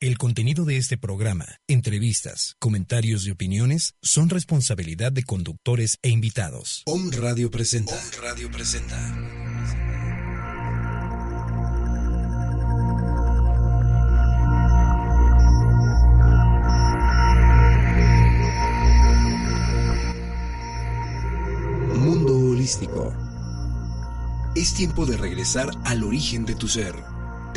El contenido de este programa, entrevistas, comentarios y opiniones son responsabilidad de conductores e invitados. Om Radio presenta. Radio presenta. Mundo holístico. Es tiempo de regresar al origen de tu ser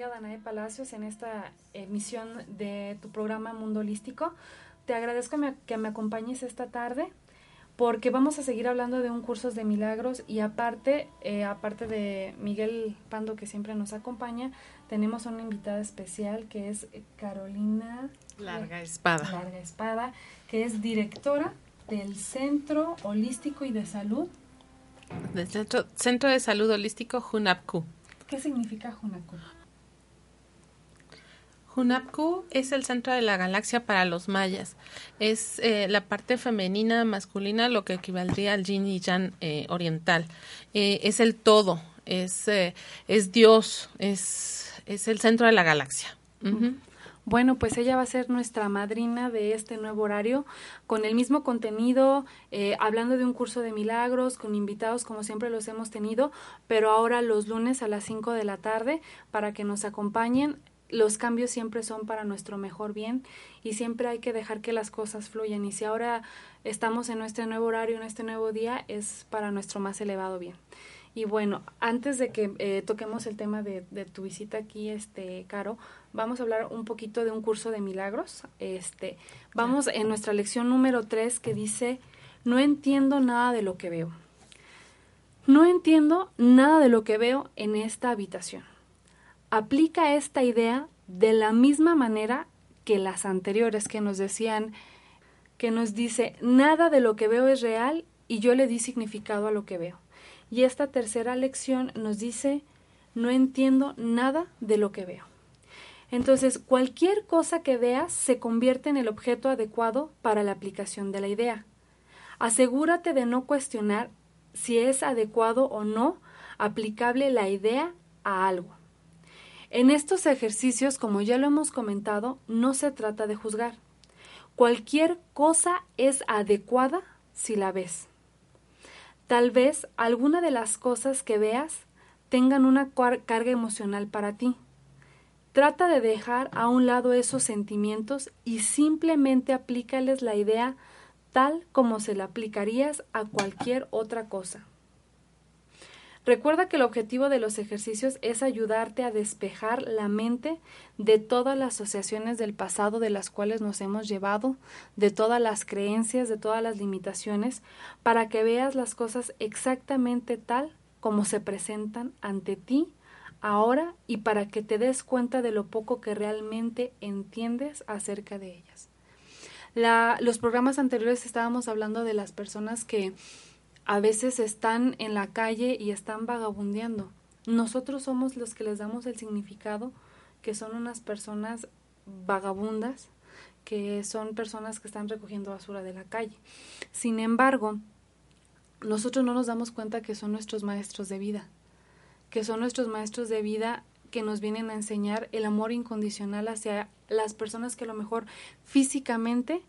Amiga Danae Palacios en esta emisión de tu programa Mundo Holístico. Te agradezco que me acompañes esta tarde porque vamos a seguir hablando de un curso de milagros y aparte, eh, aparte de Miguel Pando que siempre nos acompaña, tenemos una invitada especial que es Carolina Larga Espada. Larga Espada, que es directora del Centro Holístico y de Salud. Del Centro, Centro de Salud Holístico Junapku. ¿Qué significa Hunapku? Hunapku es el centro de la galaxia para los mayas. Es eh, la parte femenina masculina, lo que equivaldría al yin y yang eh, oriental. Eh, es el todo, es, es Dios, es, es el centro de la galaxia. Bueno, pues ella va a ser nuestra madrina de este nuevo horario, con el mismo contenido, eh, hablando de un curso de milagros, con invitados como siempre los hemos tenido, pero ahora los lunes a las 5 de la tarde para que nos acompañen. Los cambios siempre son para nuestro mejor bien y siempre hay que dejar que las cosas fluyan. Y si ahora estamos en este nuevo horario, en este nuevo día, es para nuestro más elevado bien. Y bueno, antes de que eh, toquemos el tema de, tu visita aquí, este, Caro, vamos a hablar un poquito de un curso de milagros. Este, vamos en nuestra lección número 3 que dice, no entiendo nada de lo que veo. No entiendo nada de lo que veo en esta habitación. Aplica esta idea de la misma manera que las anteriores que nos decían, que nos dice, nada de lo que veo es real y yo le di significado a lo que veo. Y esta tercera lección nos dice, no entiendo nada de lo que veo. Entonces, cualquier cosa que veas se convierte en el objeto adecuado para la aplicación de la idea. Asegúrate de no cuestionar si es adecuado o no aplicable la idea a algo. En estos ejercicios, como ya lo hemos comentado, no se trata de juzgar. Cualquier cosa es adecuada si la ves. Tal vez alguna de las cosas que veas tengan una carga emocional para ti. Trata de dejar a un lado esos sentimientos y simplemente aplícales la idea tal como se la aplicarías a cualquier otra cosa. Recuerda que el objetivo de los ejercicios es ayudarte a despejar la mente de todas las asociaciones del pasado de las cuales nos hemos llevado, de todas las creencias, de todas las limitaciones, para que veas las cosas exactamente tal como se presentan ante ti ahora y para que te des cuenta de lo poco que realmente entiendes acerca de ellas. los programas anteriores estábamos hablando de las personas que a veces están en la calle y están vagabundeando. Nosotros somos los que les damos el significado que son unas personas vagabundas, que son personas que están recogiendo basura de la calle. Sin embargo, nosotros no nos damos cuenta que son nuestros maestros de vida, que son nuestros maestros de vida que nos vienen a enseñar el amor incondicional hacia las personas que a lo mejor físicamente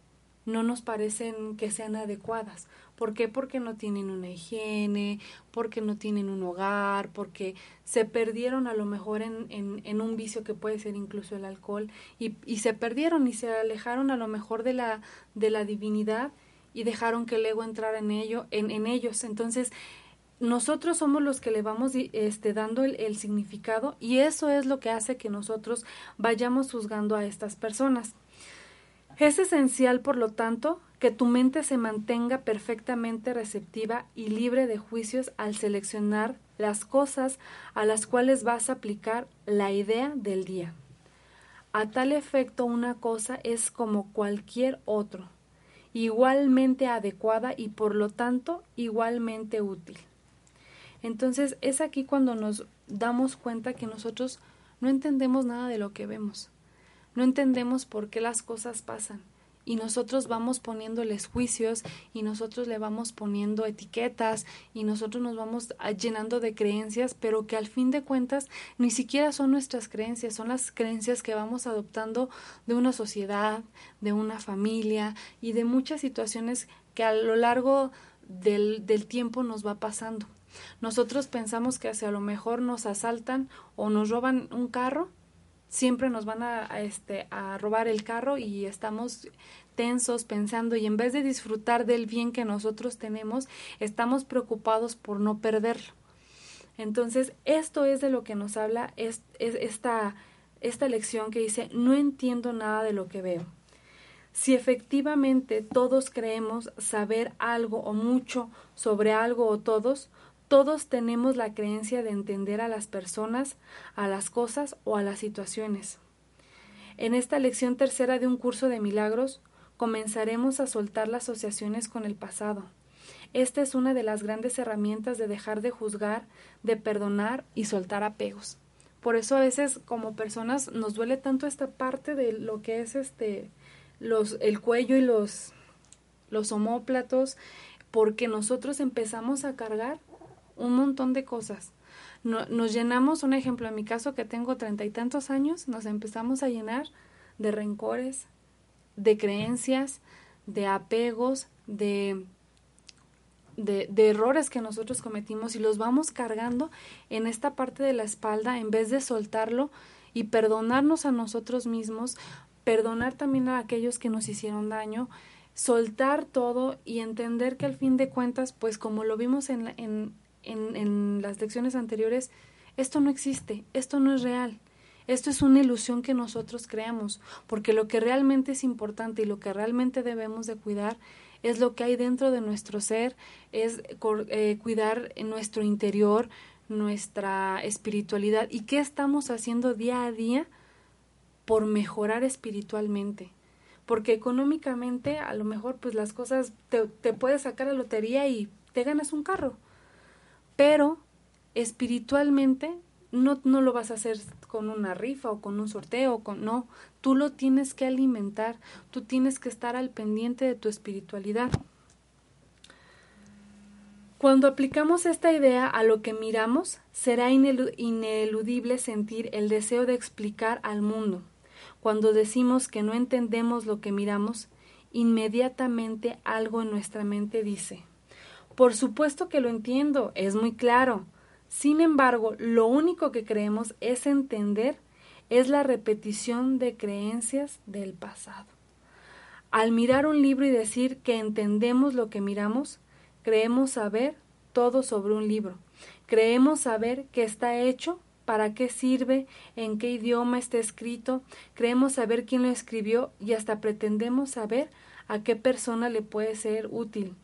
no nos parecen que sean adecuadas ¿Por qué? Porque no tienen una higiene, porque no tienen un hogar, porque se perdieron a lo mejor en, en, un vicio que puede ser incluso el alcohol y, y, se perdieron y se alejaron a lo mejor de la, de la divinidad y dejaron que el ego entrara en, ello, en, en ellos. Entonces, nosotros somos los que le vamos este, dando el, significado y eso es lo que hace que nosotros vayamos juzgando a estas personas. Es esencial, por lo tanto, que tu mente se mantenga perfectamente receptiva y libre de juicios al seleccionar las cosas a las cuales vas a aplicar la idea del día. A tal efecto, una cosa es como cualquier otro, igualmente adecuada y por lo tanto igualmente útil. Entonces es aquí cuando nos damos cuenta que nosotros no entendemos nada de lo que vemos, no entendemos por qué las cosas pasan y nosotros vamos poniéndoles juicios y nosotros le vamos poniendo etiquetas y nosotros nos vamos llenando de creencias, pero que al fin de cuentas ni siquiera son nuestras creencias, son las creencias que vamos adoptando de una sociedad, de una familia y de muchas situaciones que a lo largo del, del tiempo nos va pasando. Nosotros pensamos que hacia lo mejor nos asaltan o nos roban un carro, siempre nos van a, este, a robar el carro y estamos tensos pensando y en vez de disfrutar del bien que nosotros tenemos, estamos preocupados por no perderlo. Entonces, esto es de lo que nos habla es, esta, esta lección que dice, no entiendo nada de lo que veo. Si efectivamente todos creemos saber algo o mucho sobre algo o todos, todos tenemos la creencia de entender a las personas, a las cosas o a las situaciones. En esta lección tercera de un curso de milagros, comenzaremos a soltar las asociaciones con el pasado. Esta es una de las grandes herramientas de dejar de juzgar, de perdonar y soltar apegos. Por eso a veces como personas nos duele tanto esta parte de lo que es este los el cuello y los los omóplatos porque nosotros empezamos a cargar un montón de cosas. nos llenamos, un ejemplo, en mi caso que tengo treinta y tantos años, nos empezamos a llenar de rencores, de creencias, de apegos, de, de, de, errores que nosotros cometimos y los vamos cargando en esta parte de la espalda en vez de soltarlo y perdonarnos a nosotros mismos, perdonar también a aquellos que nos hicieron daño, soltar todo y entender que al fin de cuentas, pues como lo vimos en, en, en, las lecciones anteriores, esto no existe, esto no es real. Esto es una ilusión que nosotros creamos, porque lo que realmente es importante y lo que realmente debemos de cuidar es lo que hay dentro de nuestro ser, es eh, cuidar nuestro interior, nuestra espiritualidad y qué estamos haciendo día a día por mejorar espiritualmente. Porque económicamente a lo mejor pues las cosas te, te puedes sacar a lotería y te ganas un carro pero espiritualmente no, no lo vas a hacer con una rifa o con un sorteo, con, no, tú lo tienes que alimentar, tú tienes que estar al pendiente de tu espiritualidad. Cuando aplicamos esta idea a lo que miramos, será ineludible sentir el deseo de explicar al mundo. Cuando decimos que no entendemos lo que miramos, inmediatamente algo en nuestra mente dice, por supuesto que lo entiendo, es muy claro. Sin embargo, lo único que creemos es entender es la repetición de creencias del pasado. Al mirar un libro y decir que entendemos lo que miramos, creemos saber todo sobre un libro. Creemos saber qué está hecho, para qué sirve, en qué idioma está escrito, creemos saber quién lo escribió y hasta pretendemos saber a qué persona le puede ser útil.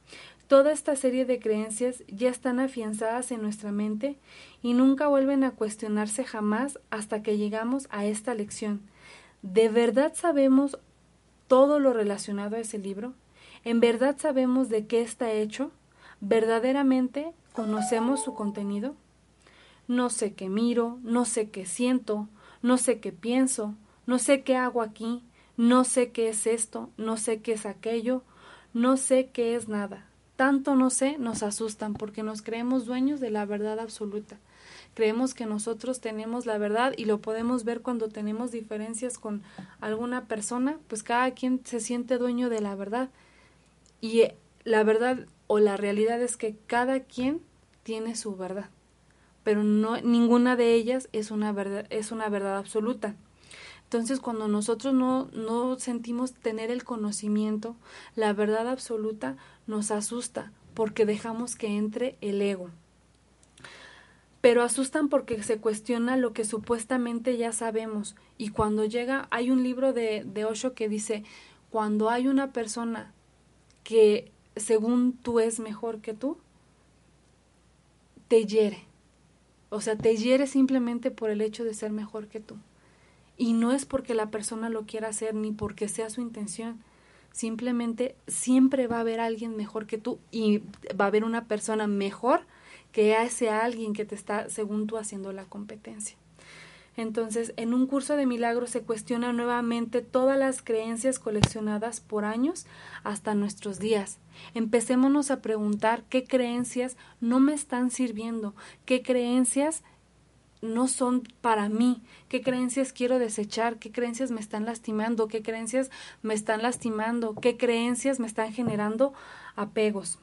Toda esta serie de creencias ya están afianzadas en nuestra mente y nunca vuelven a cuestionarse jamás hasta que llegamos a esta lección. ¿De verdad sabemos todo lo relacionado a ese libro? ¿En verdad sabemos de qué está hecho? ¿Verdaderamente conocemos su contenido? No sé qué miro, no sé qué siento, no sé qué pienso, no sé qué hago aquí, no sé qué es esto, no sé qué es aquello, no sé qué es nada tanto no sé, nos asustan porque nos creemos dueños de la verdad absoluta. Creemos que nosotros tenemos la verdad y lo podemos ver cuando tenemos diferencias con alguna persona, pues cada quien se siente dueño de la verdad. Y eh, la verdad o la realidad es que cada quien tiene su verdad, pero no ninguna de ellas es una verdad es una verdad absoluta. Entonces, cuando nosotros no, no sentimos tener el conocimiento, la verdad absoluta, nos asusta porque dejamos que entre el ego. pero asustan porque se cuestiona lo que supuestamente ya sabemos. Y cuando llega, hay un libro de, de Osho que dice, cuando hay una persona que según tú es mejor que tú, te hiere. O sea, te hiere simplemente por el hecho de ser mejor que tú. Y no es porque la persona lo quiera hacer ni porque sea su intención. Simplemente siempre va a haber alguien mejor que tú y va a haber una persona mejor que a alguien que te está, según tú, haciendo la competencia. Entonces, en un curso de milagros se cuestiona nuevamente todas las creencias coleccionadas por años hasta nuestros días. Empecémonos a preguntar qué creencias no me están sirviendo, qué creencias no son para mí, qué creencias quiero desechar, qué creencias me están lastimando, qué creencias me están lastimando, qué creencias me están generando apegos.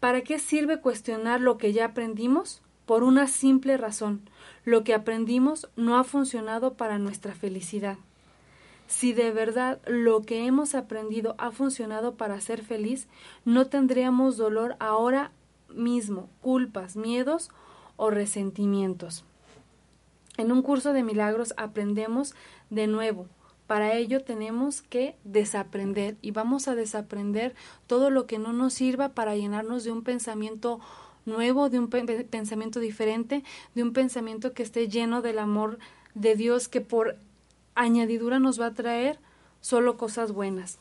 ¿Para qué sirve cuestionar lo que ya aprendimos? Por una simple razón. Lo que aprendimos no ha funcionado para nuestra felicidad. Si de verdad lo que hemos aprendido ha funcionado para ser feliz, no tendríamos dolor ahora mismo, culpas, miedos o resentimientos. En un curso de milagros aprendemos de nuevo para ello tenemos que desaprender y vamos a desaprender todo lo que no nos sirva para llenarnos de un pensamiento nuevo, de un pensamiento diferente, de un pensamiento que esté lleno del amor de Dios que por añadidura nos va a traer solo cosas buenas.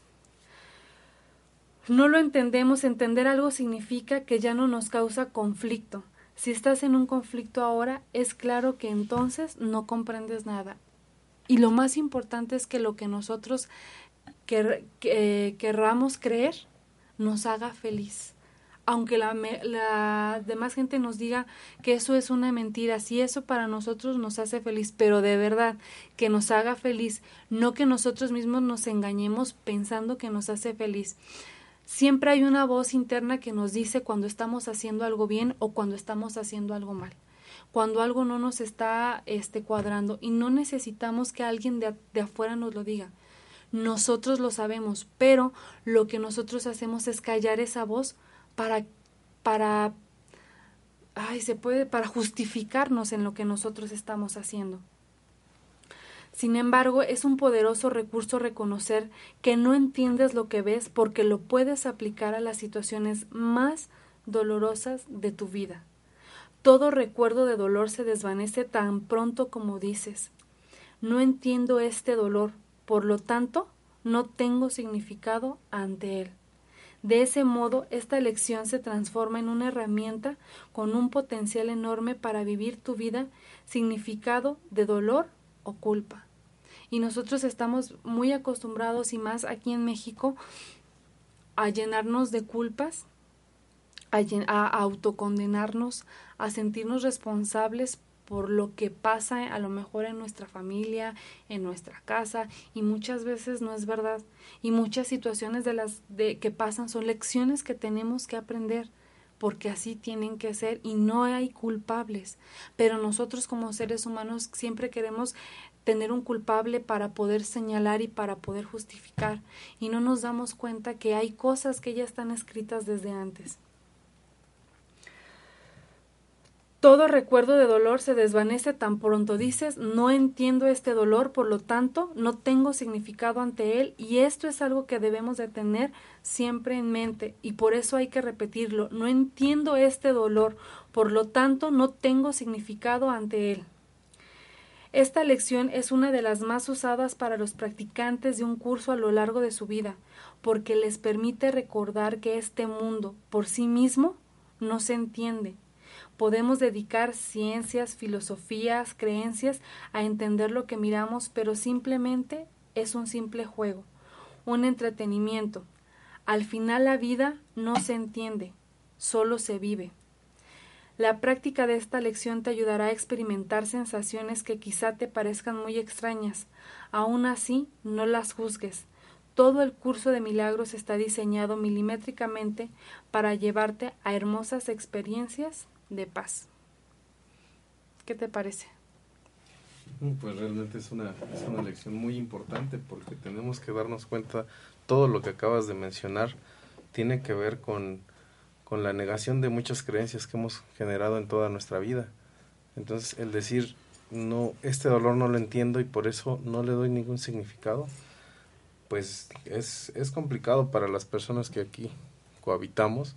No lo entendemos, entender algo significa que ya no nos causa conflicto. Si estás en un conflicto ahora, es claro que entonces no comprendes nada. Y lo más importante es que lo que nosotros querramos creer nos haga feliz. Aunque la, la demás gente nos diga que eso es una mentira, si eso para nosotros nos hace feliz, pero de verdad que nos haga feliz, no que nosotros mismos nos engañemos pensando que nos hace feliz. Siempre hay una voz interna que nos dice cuando estamos haciendo algo bien o cuando estamos haciendo algo mal cuando algo no nos está este, cuadrando y no necesitamos que alguien de, de afuera nos lo diga. Nosotros lo sabemos, pero lo que nosotros hacemos es callar esa voz para, para, ay, se puede, para justificarnos en lo que nosotros estamos haciendo. Sin embargo, es un poderoso recurso reconocer que no entiendes lo que ves porque lo puedes aplicar a las situaciones más dolorosas de tu vida. Todo recuerdo de dolor se desvanece tan pronto como dices. No entiendo este dolor, por lo tanto, no tengo significado ante él. De ese modo, esta lección se transforma en una herramienta con un potencial enorme para vivir tu vida significado de dolor o culpa. Y nosotros estamos muy acostumbrados, y más aquí en México, a llenarnos de culpas a, autocondenarnos, a sentirnos responsables por lo que pasa a lo mejor en nuestra familia, en nuestra casa y muchas veces no es verdad. Y muchas situaciones de las de que pasan son lecciones que tenemos que aprender porque así tienen que ser y no hay culpables, pero nosotros como seres humanos siempre queremos tener un culpable para poder señalar y para poder justificar y no nos damos cuenta que hay cosas que ya están escritas desde antes. Todo recuerdo de dolor se desvanece tan pronto dices no entiendo este dolor, por lo tanto no tengo significado ante él y esto es algo que debemos de tener siempre en mente y por eso hay que repetirlo. No entiendo este dolor, por lo tanto no tengo significado ante él. Esta lección es una de las más usadas para los practicantes de un curso a lo largo de su vida, porque les permite recordar que este mundo por sí mismo no se entiende, Podemos dedicar ciencias, filosofías, creencias a entender lo que miramos, pero simplemente es un simple juego, un entretenimiento. Al final la vida no se entiende, solo se vive. La práctica de esta lección te ayudará a experimentar sensaciones que quizá te parezcan muy extrañas. Aún así, no las juzgues. Todo el curso de milagros está diseñado milimétricamente para llevarte a hermosas experiencias de paz. ¿Qué te parece? Mm, pues realmente es una, es una lección muy importante porque tenemos que darnos cuenta, todo lo que acabas de mencionar tiene que ver con, con la negación de muchas creencias que hemos generado en toda nuestra vida. Entonces, el decir, no, este dolor no lo entiendo y por eso no le doy ningún significado, pues es, es complicado para las personas que aquí cohabitamos,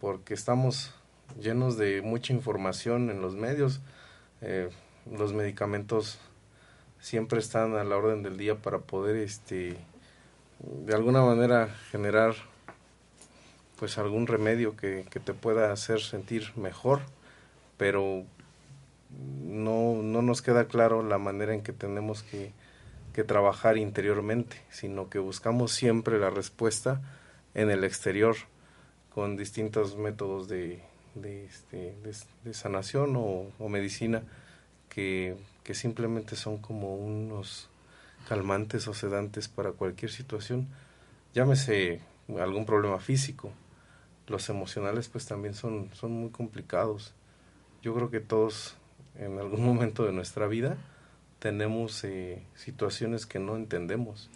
porque estamos llenos de mucha información en los medios. Eh, los medicamentos siempre están a la orden del día para poder este de alguna manera generar pues algún remedio que, que te pueda hacer sentir mejor pero no, no nos queda claro la manera en que tenemos que, que trabajar interiormente sino que buscamos siempre la respuesta en el exterior con distintos métodos de, de, este, sanación o, o medicina que, que, simplemente son como unos calmantes o sedantes para cualquier situación, llámese algún problema físico. Los emocionales pues también son, son muy complicados. Yo creo que todos en algún momento de nuestra vida tenemos eh, situaciones que no entendemos.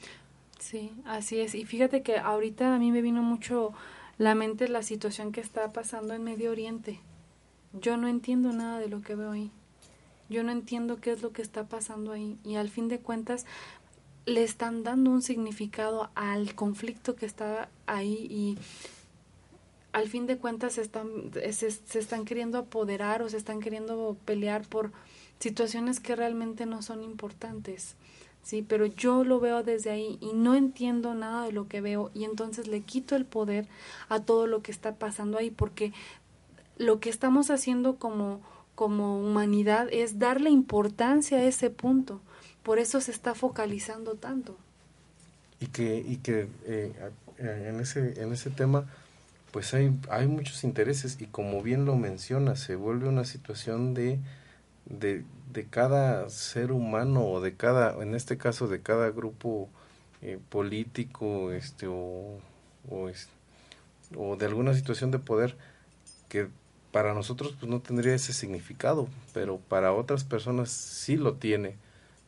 Sí, así es. Y fíjate que ahorita a mí me vino mucho la mente la situación que está pasando en Medio Oriente. Yo no entiendo nada de lo que veo ahí. Yo no entiendo qué es lo que está pasando ahí. Y al fin de cuentas le están dando un significado al conflicto que está ahí y al fin de cuentas se están, se, están queriendo apoderar o se están queriendo pelear por situaciones que realmente no son importantes. ¿sí? Pero yo lo veo desde ahí y no entiendo nada de lo que veo y entonces le quito el poder a todo lo que está pasando ahí porque lo que estamos haciendo como, como humanidad es darle importancia a ese punto. Por eso se está focalizando tanto. Y que, y que eh, en, ese, en ese tema pues hay, hay muchos intereses y como bien lo menciona, se vuelve una situación de, de, de cada ser humano o de cada, en este caso de cada grupo eh, político este o, o, o, de alguna situación de poder que para nosotros pues no tendría ese significado, pero para otras personas sí lo tiene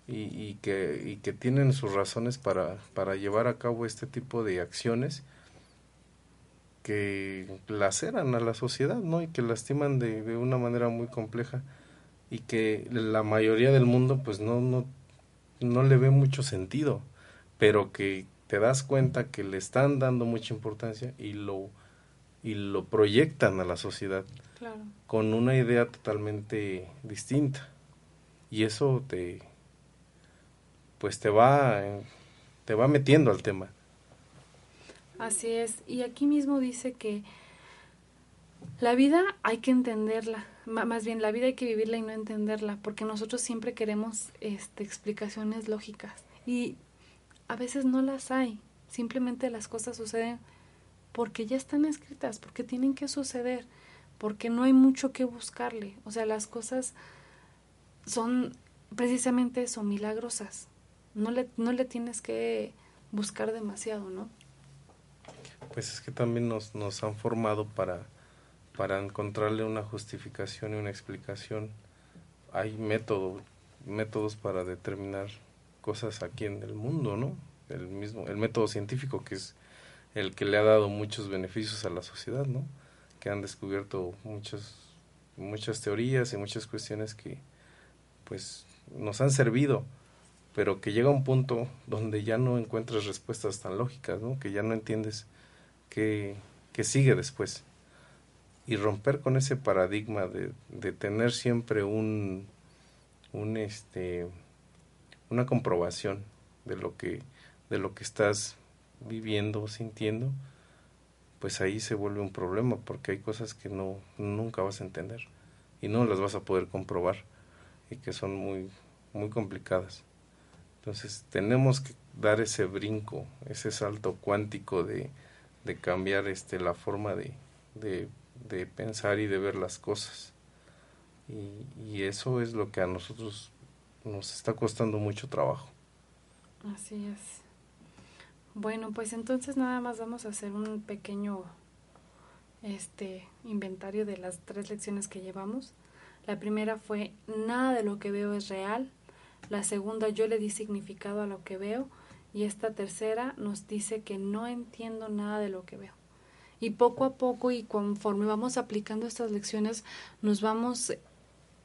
y, y, que, y que tienen sus razones para, para llevar a cabo este tipo de acciones que laceran a la sociedad, ¿no? Y que lastiman de, de una manera muy compleja y que la mayoría del mundo pues no, no, no le ve mucho sentido, pero que te das cuenta que le están dando mucha importancia y lo, y lo proyectan a la sociedad con una idea totalmente distinta. Y eso te pues te va te va metiendo al tema. Así es. Y aquí mismo dice que la vida hay que entenderla, más bien la vida hay que vivirla y no entenderla, porque nosotros siempre queremos este, explicaciones lógicas. Y a veces no las hay, simplemente las cosas suceden porque ya están escritas, porque tienen que suceder, porque no hay mucho que buscarle, o sea, las cosas son precisamente eso, milagrosas, no le, no le tienes que buscar demasiado, ¿no? Pues es que también nos, nos han formado para para encontrarle una justificación y una explicación. Hay método, métodos para determinar cosas aquí en el mundo, ¿no? El mismo, el método científico que es el que le ha dado muchos beneficios a la sociedad, ¿no? Que han descubierto muchas, muchas teorías y muchas cuestiones que, pues, nos han servido, pero que llega un punto donde ya no encuentras respuestas tan lógicas, ¿no? Que ya no entiendes qué sigue después. Y romper con ese paradigma de, tener siempre un, un este una comprobación de lo que de lo que estás viviendo o sintiendo pues ahí se vuelve un problema porque hay cosas que no nunca vas a entender y no las vas a poder comprobar y que son muy muy complicadas. Entonces tenemos que dar ese brinco ese salto cuántico de, de cambiar este la forma de, de de pensar y de ver las cosas. Y, eso es lo que a nosotros nos está costando mucho trabajo. Así es. Bueno, pues entonces nada más vamos a hacer un pequeño este inventario de las tres lecciones que llevamos. La primera fue nada de lo que veo es real. La segunda yo le di significado a lo que veo y esta tercera nos dice que no entiendo nada de lo que veo y poco a poco y conforme vamos aplicando estas lecciones nos vamos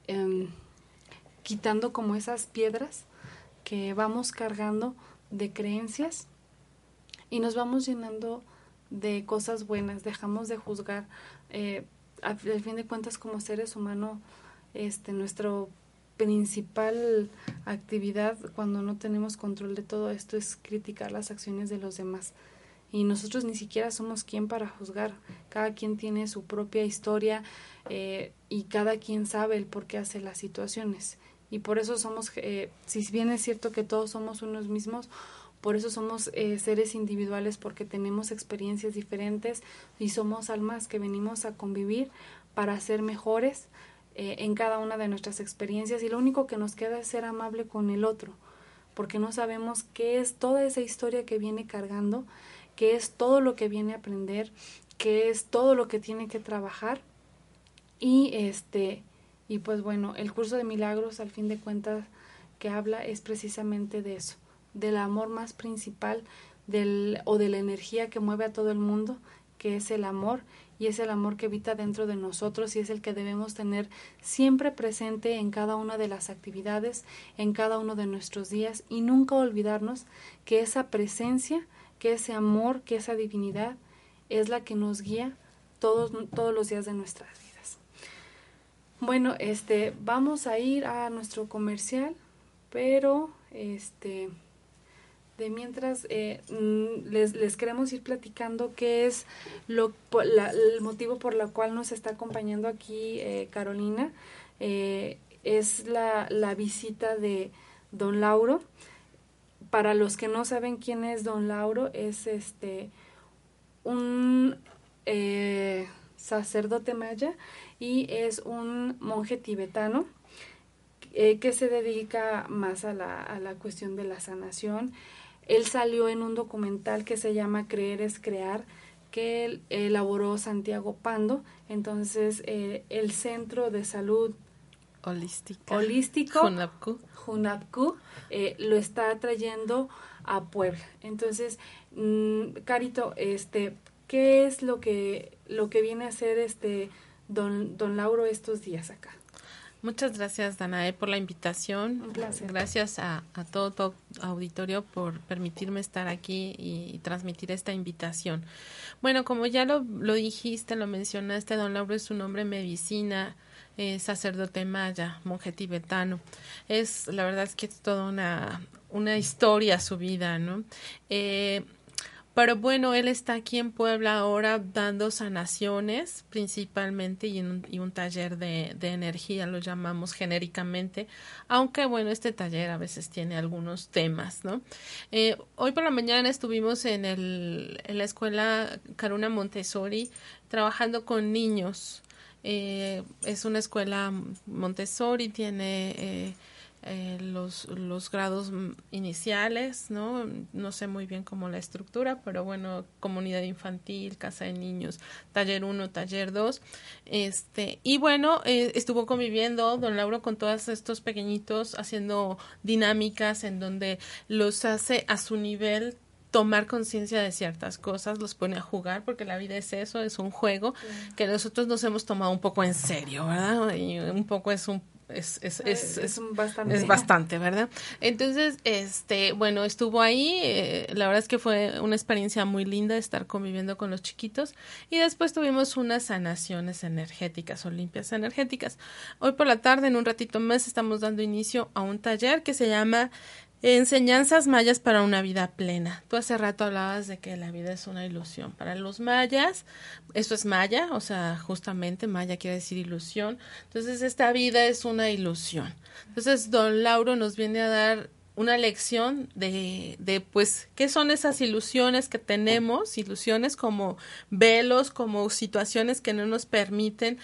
em, quitando como esas piedras que vamos cargando de creencias y nos vamos llenando de cosas buenas, dejamos de juzgar. Eh, al, fin de cuentas, como seres humanos, este, nuestro principal actividad cuando no tenemos control de todo esto es criticar las acciones de los demás. Y nosotros ni siquiera somos quien para juzgar. Cada quien tiene su propia historia eh, y cada quien sabe el por qué hace las situaciones. Y por eso somos, eh, si bien es cierto que todos somos unos mismos, por eso somos eh, seres individuales porque tenemos experiencias diferentes y somos almas que venimos a convivir para ser mejores, eh, en cada una de nuestras experiencias y lo único que nos queda es ser amable con el otro, porque no sabemos qué es toda esa historia que viene cargando, qué es todo lo que viene a aprender, qué es todo lo que tiene que trabajar. Y este y pues bueno, el curso de milagros al fin de cuentas que habla es precisamente de eso, del amor más principal del o de la energía que mueve a todo el mundo, que es el amor y es el amor que habita dentro de nosotros y es el que debemos tener siempre presente en cada una de las actividades, en cada uno de nuestros días y nunca olvidarnos que esa presencia, que ese amor, que esa divinidad es la que nos guía todos, todos los días de nuestras vidas. Bueno, este, vamos a ir a nuestro comercial, pero este de mientras eh, mm, les, les, queremos ir platicando qué es lo, el motivo por el cual nos está acompañando aquí eh, Carolina. Eh, es la, la, visita de don Lauro. Para los que no saben quién es don Lauro, es este un sacerdote maya y es un monje tibetano que se dedica más a la, a la cuestión de la sanación él salió en un documental que se llama Creer es Crear, que él elaboró Santiago Pando. Entonces, eh, el Centro de Salud Holística. Holístico, Junapku, eh, lo está trayendo a Puebla. Entonces, mm, Carito, este, ¿qué es lo que, lo que viene a hacer este don, don Lauro estos días acá? Muchas gracias, Danae, por la invitación. Gracias a, todo tu auditorio por permitirme estar aquí y, transmitir esta invitación. Bueno, como ya lo, lo, dijiste, lo mencionaste, don Lauro es un hombre medicina, sacerdote maya, monje tibetano. Es, la verdad es que es toda una, una historia su vida, ¿no? Eh, pero bueno, él está aquí en Puebla ahora dando sanaciones principalmente y, un, y un taller de, de, energía, lo llamamos genéricamente, aunque bueno, este taller a veces tiene algunos temas, ¿no? Eh, hoy por la mañana estuvimos en, el, en la escuela Caruna Montessori trabajando con niños. Eh, es una escuela Montessori, tiene... Eh, eh, los, los grados iniciales, ¿no? No sé muy bien cómo la estructura, pero bueno, comunidad infantil, casa de niños, taller 1, taller 2. Este, y bueno, eh, estuvo conviviendo don Lauro con todos estos pequeñitos haciendo dinámicas en donde los hace a su nivel tomar conciencia de ciertas cosas, los pone a jugar, porque la vida es eso, es un juego que nosotros nos hemos tomado un poco en serio, ¿verdad? Y un poco es un es, es, es, es, bastante. es bastante, ¿verdad? Entonces, este, bueno, estuvo ahí, eh, la verdad es que fue una experiencia muy linda estar conviviendo con los chiquitos y después tuvimos unas sanaciones energéticas o limpias energéticas. Hoy por la tarde, en un ratito más, estamos dando inicio a un taller que se llama Enseñanzas mayas para una vida plena. Tú hace rato hablabas de que la vida es una ilusión. Para los mayas, eso es maya, o sea, justamente maya quiere decir ilusión. Entonces, esta vida es una ilusión. Entonces, don Lauro nos viene a dar una lección de, de, pues, qué son esas ilusiones que tenemos, ilusiones como velos, como situaciones que no nos permiten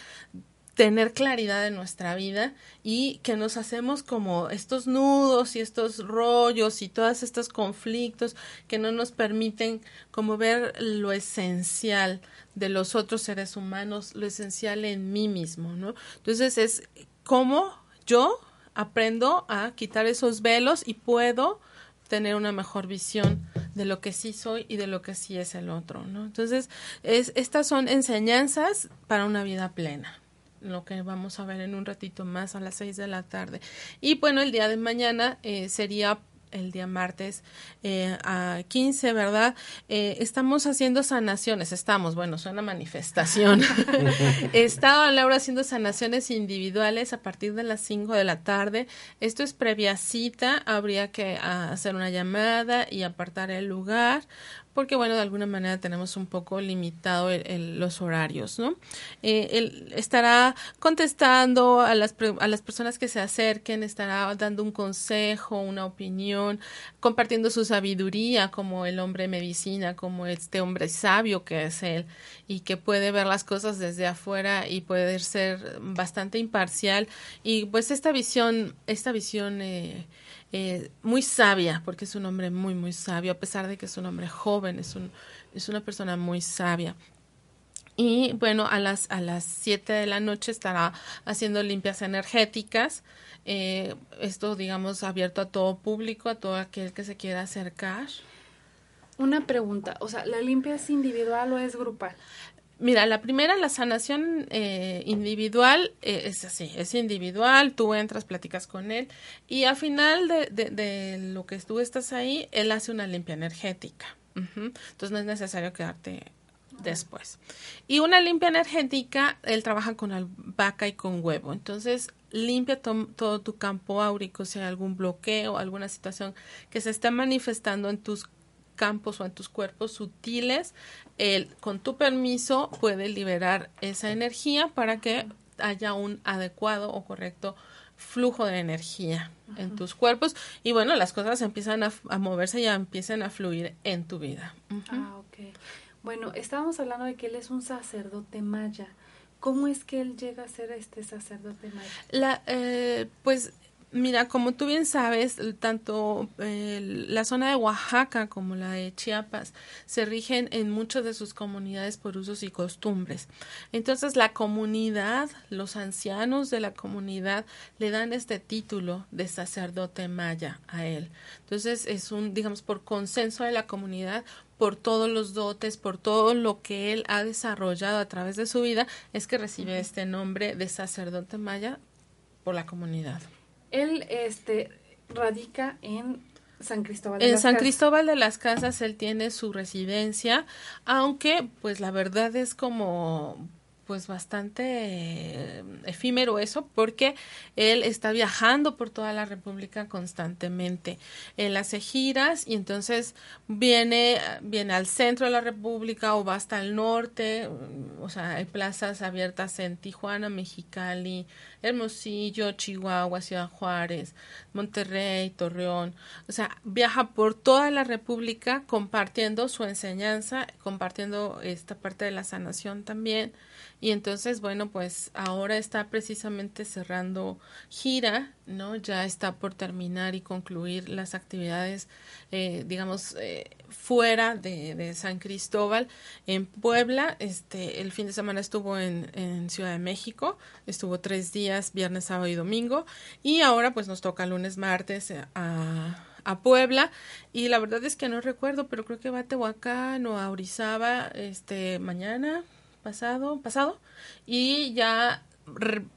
tener claridad en nuestra vida y que nos hacemos como estos nudos y estos rollos y todos estos conflictos que no nos permiten como ver lo esencial de los otros seres humanos, lo esencial en mí mismo, ¿no? Entonces es cómo yo aprendo a quitar esos velos y puedo tener una mejor visión de lo que sí soy y de lo que sí es el otro, ¿no? Entonces, es, estas son enseñanzas para una vida plena lo que vamos a ver en un ratito más a las 6 de la tarde. Y bueno, el día de mañana eh, sería el día martes eh, a 15, ¿verdad? Eh, estamos haciendo sanaciones, estamos, bueno, suena manifestación. Estaba Laura haciendo sanaciones individuales a partir de las 5 de la tarde. Esto es previa cita, habría que ah, hacer una llamada y apartar el lugar porque bueno, de alguna manera tenemos un poco limitado los horarios, ¿no? Eh, él estará contestando a las, a las personas que se acerquen, estará dando un consejo, una opinión, compartiendo su sabiduría como el hombre medicina, como este hombre sabio que es él y que puede ver las cosas desde afuera y puede ser bastante imparcial y pues esta visión, esta visión eh, eh, muy sabia, porque es un hombre muy, muy sabio, a pesar de que es un hombre joven, es, un, es una persona muy sabia. Y bueno, a las, a las 7 de la noche estará haciendo limpias energéticas. Eh, esto, digamos, abierto a todo público, a todo aquel que se quiera acercar. Una pregunta, o sea, ¿la limpia es individual o es grupal? Mira, la primera, la sanación eh, individual, eh, es así, es individual, tú entras, platicas con él y al final de, de, lo que tú estás ahí, él hace una limpia energética. Entonces no es necesario quedarte después. Y una limpia energética, él trabaja con albahaca y con huevo. Entonces limpia todo tu campo áurico, si hay algún bloqueo, alguna situación que se está manifestando en tus campos o en tus cuerpos sutiles, él con tu permiso puede liberar esa energía para que haya un adecuado o correcto flujo de energía en tus cuerpos y bueno, las cosas empiezan a, moverse y empiezan a fluir en tu vida. Ah, ok. Bueno, estábamos hablando de que él es un sacerdote maya. ¿Cómo es que él llega a ser este sacerdote maya? La, eh, pues Mira, como tú bien sabes, tanto la zona de Oaxaca como la de Chiapas se rigen en muchas de sus comunidades por usos y costumbres. Entonces, la comunidad, los ancianos de la comunidad le dan este título de sacerdote maya a él. Entonces, es un, digamos, por consenso de la comunidad, por todos los dotes, por todo lo que él ha desarrollado a través de su vida, es que recibe este nombre de sacerdote maya por la comunidad. Él este, radica en San Cristóbal de en San Cristóbal de las Casas él tiene su residencia, aunque pues la verdad es como pues bastante eh, efímero eso porque él está viajando por toda la República constantemente. Él hace giras y entonces viene, viene al centro de la República o va hasta el norte, o sea, hay plazas abiertas en Tijuana, Mexicali, Hermosillo, Chihuahua, Ciudad Juárez, Monterrey, Torreón. O sea, viaja por toda la República compartiendo su enseñanza, compartiendo esta parte de la sanación también y entonces, bueno, pues ahora está precisamente cerrando gira, ¿no? Ya está por terminar y concluir las actividades, eh, digamos, eh, fuera de, de, San Cristóbal, en Puebla. Este, el fin de semana estuvo en, en Ciudad de México, estuvo tres días, viernes, sábado y domingo. Y ahora, pues nos toca lunes, martes eh, a a Puebla y la verdad es que no recuerdo, pero creo que va a Tehuacán o a Orizaba este mañana, pasado, pasado, y ya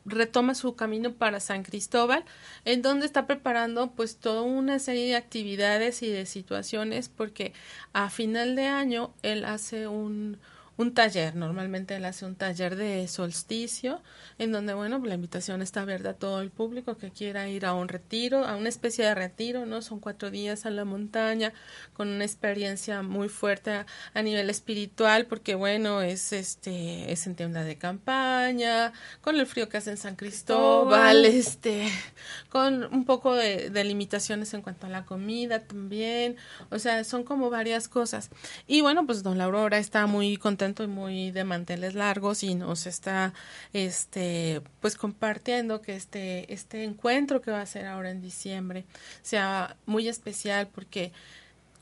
retoma su camino para San Cristóbal, en donde está preparando pues toda una serie de actividades y de situaciones, porque a final de año él hace un, un taller, normalmente él hace un taller de solsticio, en donde, bueno, la invitación está abierta a todo el público que quiera ir a un retiro, a una especie de retiro, ¿no? Son cuatro días a la montaña, con una experiencia muy fuerte a, nivel espiritual, porque, bueno, es este, es en tienda de campaña, con el frío que hace en San Cristóbal, este, con un poco de, de limitaciones en cuanto a la comida también, o sea, son como varias cosas. Y bueno, pues don Laura está muy contenta y muy de manteles largos y nos está este pues compartiendo que este este encuentro que va a ser ahora en diciembre sea muy especial porque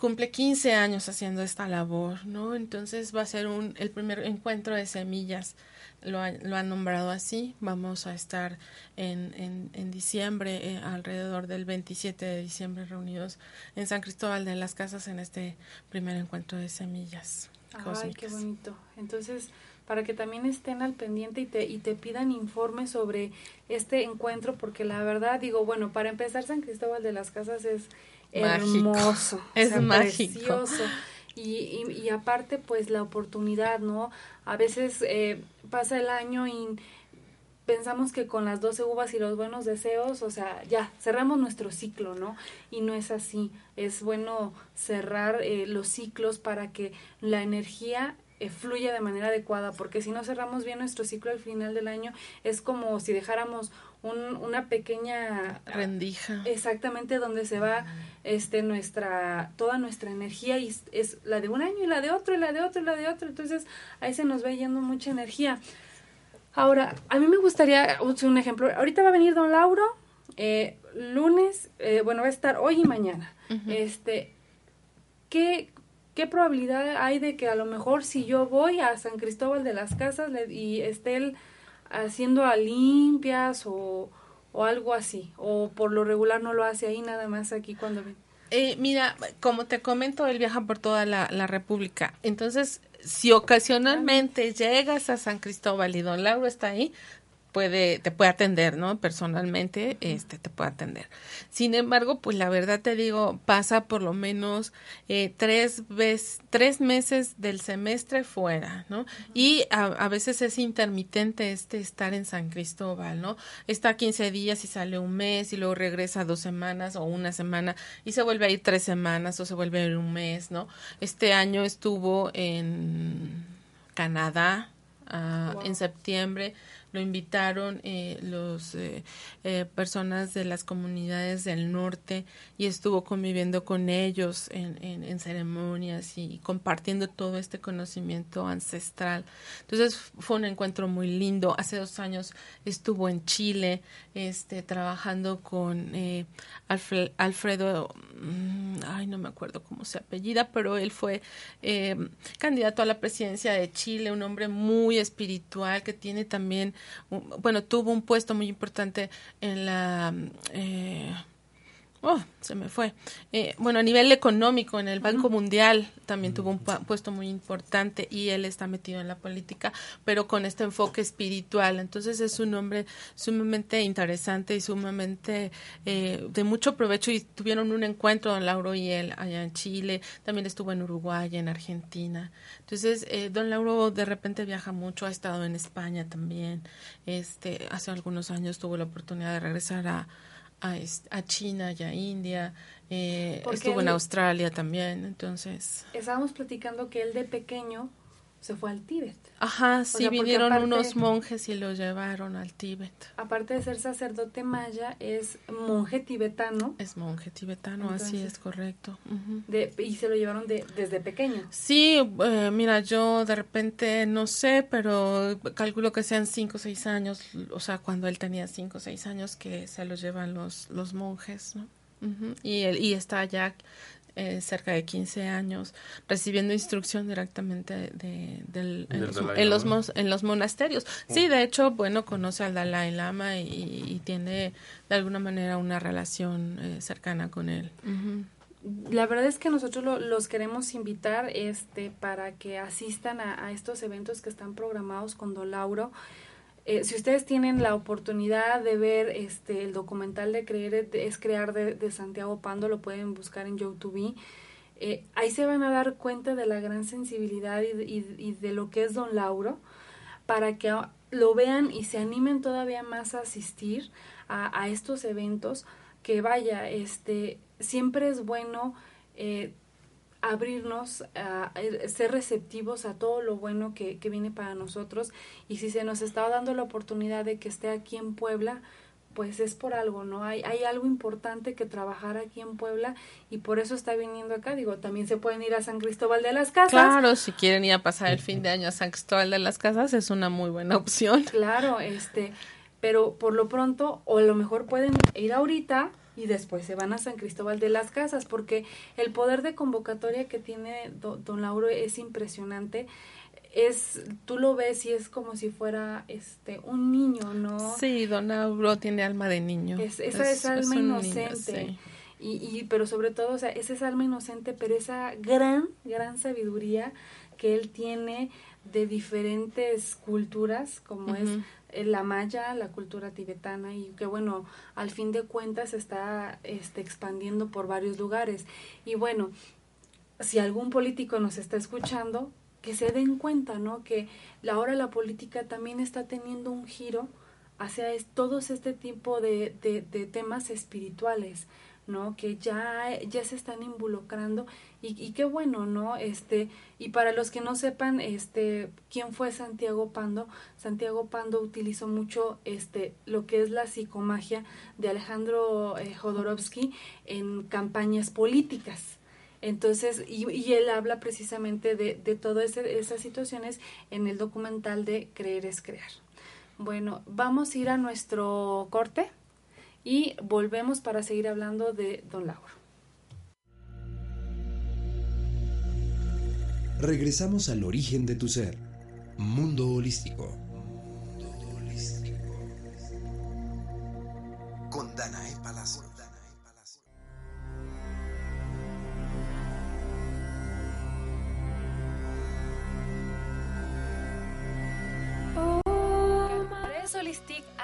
cumple 15 años haciendo esta labor, ¿no? Entonces va a ser un, el primer encuentro de semillas, lo, ha, lo han nombrado así, vamos a estar en, en, en diciembre, eh, alrededor del 27 de diciembre, reunidos en San Cristóbal de las Casas en este primer encuentro de semillas. Ay, qué bonito. Entonces, para que también estén al pendiente y te, y te pidan informes sobre este encuentro, porque la verdad digo, bueno, para empezar San Cristóbal de las Casas es hermoso, es mágico. precioso. Y, y, aparte, pues la oportunidad, ¿no? A veces eh, pasa el año y pensamos que con las 12 uvas y los buenos deseos, o sea, ya, cerramos nuestro ciclo, ¿no? Y no es así. Es bueno cerrar eh, los ciclos para que la energía eh, fluya de manera adecuada, porque si no cerramos bien nuestro ciclo al final del año, es como si dejáramos un, una pequeña rendija. Exactamente donde se va este nuestra toda nuestra energía y es la de un año y la de otro y la de otro y la de otro, entonces ahí se nos va yendo mucha energía. Ahora, a mí me gustaría un ejemplo. Ahorita va a venir don Lauro, eh, lunes, eh, bueno, va a estar hoy y mañana. Este, ¿qué, ¿qué probabilidad hay de que a lo mejor si yo voy a San Cristóbal de las Casas y esté él haciendo a limpias o, o algo así? O por lo regular no lo hace ahí, nada más aquí cuando ven. Eh, mira, como te comento, él viaja por toda la, la República. Entonces, si ocasionalmente llegas a San Cristóbal y don Lauro está ahí, puede, te puede atender, ¿no? Personalmente, este, te puede atender. Sin embargo, pues la verdad te digo, pasa por lo menos eh, tres veces, tres meses del semestre fuera, ¿no? Y a, veces es intermitente este estar en San Cristóbal, ¿no? Está 15 días y sale un mes y luego regresa dos semanas o una semana y se vuelve a ir tres semanas o se vuelve a ir un mes, ¿no? Este año estuvo en Canadá, ah, en septiembre lo invitaron eh, los eh, eh, personas de las comunidades del norte y estuvo conviviendo con ellos en, en, ceremonias y compartiendo todo este conocimiento ancestral. Entonces fue un encuentro muy lindo. Hace dos años estuvo en Chile este, trabajando con Alfredo, mm, ay no me acuerdo cómo se apellida, pero él fue candidato a la presidencia de Chile, un hombre muy espiritual que tiene también bueno, tuvo un puesto muy importante en la... Eh, oh, se me fue. Eh, bueno, a nivel económico, en el Banco Mundial también tuvo un puesto muy importante y él está metido en la política, pero con este enfoque espiritual. Entonces es un hombre sumamente interesante y sumamente eh, de mucho provecho y tuvieron un encuentro, don Lauro y él, allá en Chile, también estuvo en Uruguay, en Argentina. Entonces, eh, don Lauro de repente viaja mucho, ha estado en España también. Este, hace algunos años tuvo la oportunidad de regresar a a, China y a India, eh, estuvo en Australia también, entonces. Estábamos platicando que él de pequeño se fue al Tíbet. Ajá, sí, vinieron unos monjes y lo llevaron al Tíbet. Aparte de ser sacerdote maya, es monje tibetano. Es monje tibetano, así es correcto. de, y se lo llevaron de, desde pequeño. Sí, eh, mira, yo de repente no sé, pero calculo que sean cinco o seis años, o sea, cuando él tenía cinco o seis años que se lo llevan los, los monjes, ¿no? y, y está allá eh, cerca de 15 años recibiendo instrucción directamente de, en, los, en, los, monasterios. Sí, de hecho, bueno, conoce al Dalai Lama y, tiene de alguna manera una relación eh, cercana con él. La verdad es que nosotros los queremos invitar este para que asistan a, a, estos eventos que están programados con Don Lauro. Eh, si ustedes tienen la oportunidad de ver este el documental de Creer es Crear de, Santiago Pando, lo pueden buscar en YouTube. Eh, ahí se van a dar cuenta de la gran sensibilidad y, de lo que es Don Lauro, para que lo vean y se animen todavía más a asistir a, estos eventos. Que vaya, este, siempre es bueno eh, abrirnos, a, ser receptivos a todo lo bueno que, que, viene para nosotros y si se nos está dando la oportunidad de que esté aquí en Puebla, pues es por algo, ¿no? Hay, hay algo importante que trabajar aquí en Puebla y por eso está viniendo acá. Digo, también se pueden ir a San Cristóbal de las Casas. Claro, si quieren ir a pasar el fin de año a San Cristóbal de las Casas es una muy buena opción. Claro, este, pero por lo pronto, o a lo mejor pueden ir ahorita y después se van a San Cristóbal de las Casas, porque el poder de convocatoria que tiene don Lauro es impresionante. Es, tú lo ves y es como si fuera este un niño, ¿no? Sí, don Lauro tiene alma de niño. Es, esa es, alma inocente. y, pero sobre todo, o sea, es esa alma inocente, pero esa gran, gran sabiduría que él tiene de diferentes culturas, como es la maya, la cultura tibetana, y que bueno, al fin de cuentas está este, expandiendo por varios lugares. Y bueno, si algún político nos está escuchando, que se den cuenta, ¿no? Que la hora la política también está teniendo un giro hacia todos este tipo de, de temas espirituales, ¿no? Que ya, ya se están involucrando y, y, qué bueno, ¿no? Este, y para los que no sepan, este, quién fue Santiago Pando, Santiago Pando utilizó mucho, este, lo que es la psicomagia de Alejandro eh, Jodorowsky en campañas políticas. Entonces, y, y él habla precisamente de, de todas esas situaciones en el documental de Creer es Crear. Bueno, vamos a ir a nuestro corte y volvemos para seguir hablando de Don Lauro. Regresamos al origen de tu ser, mundo holístico. Con Danae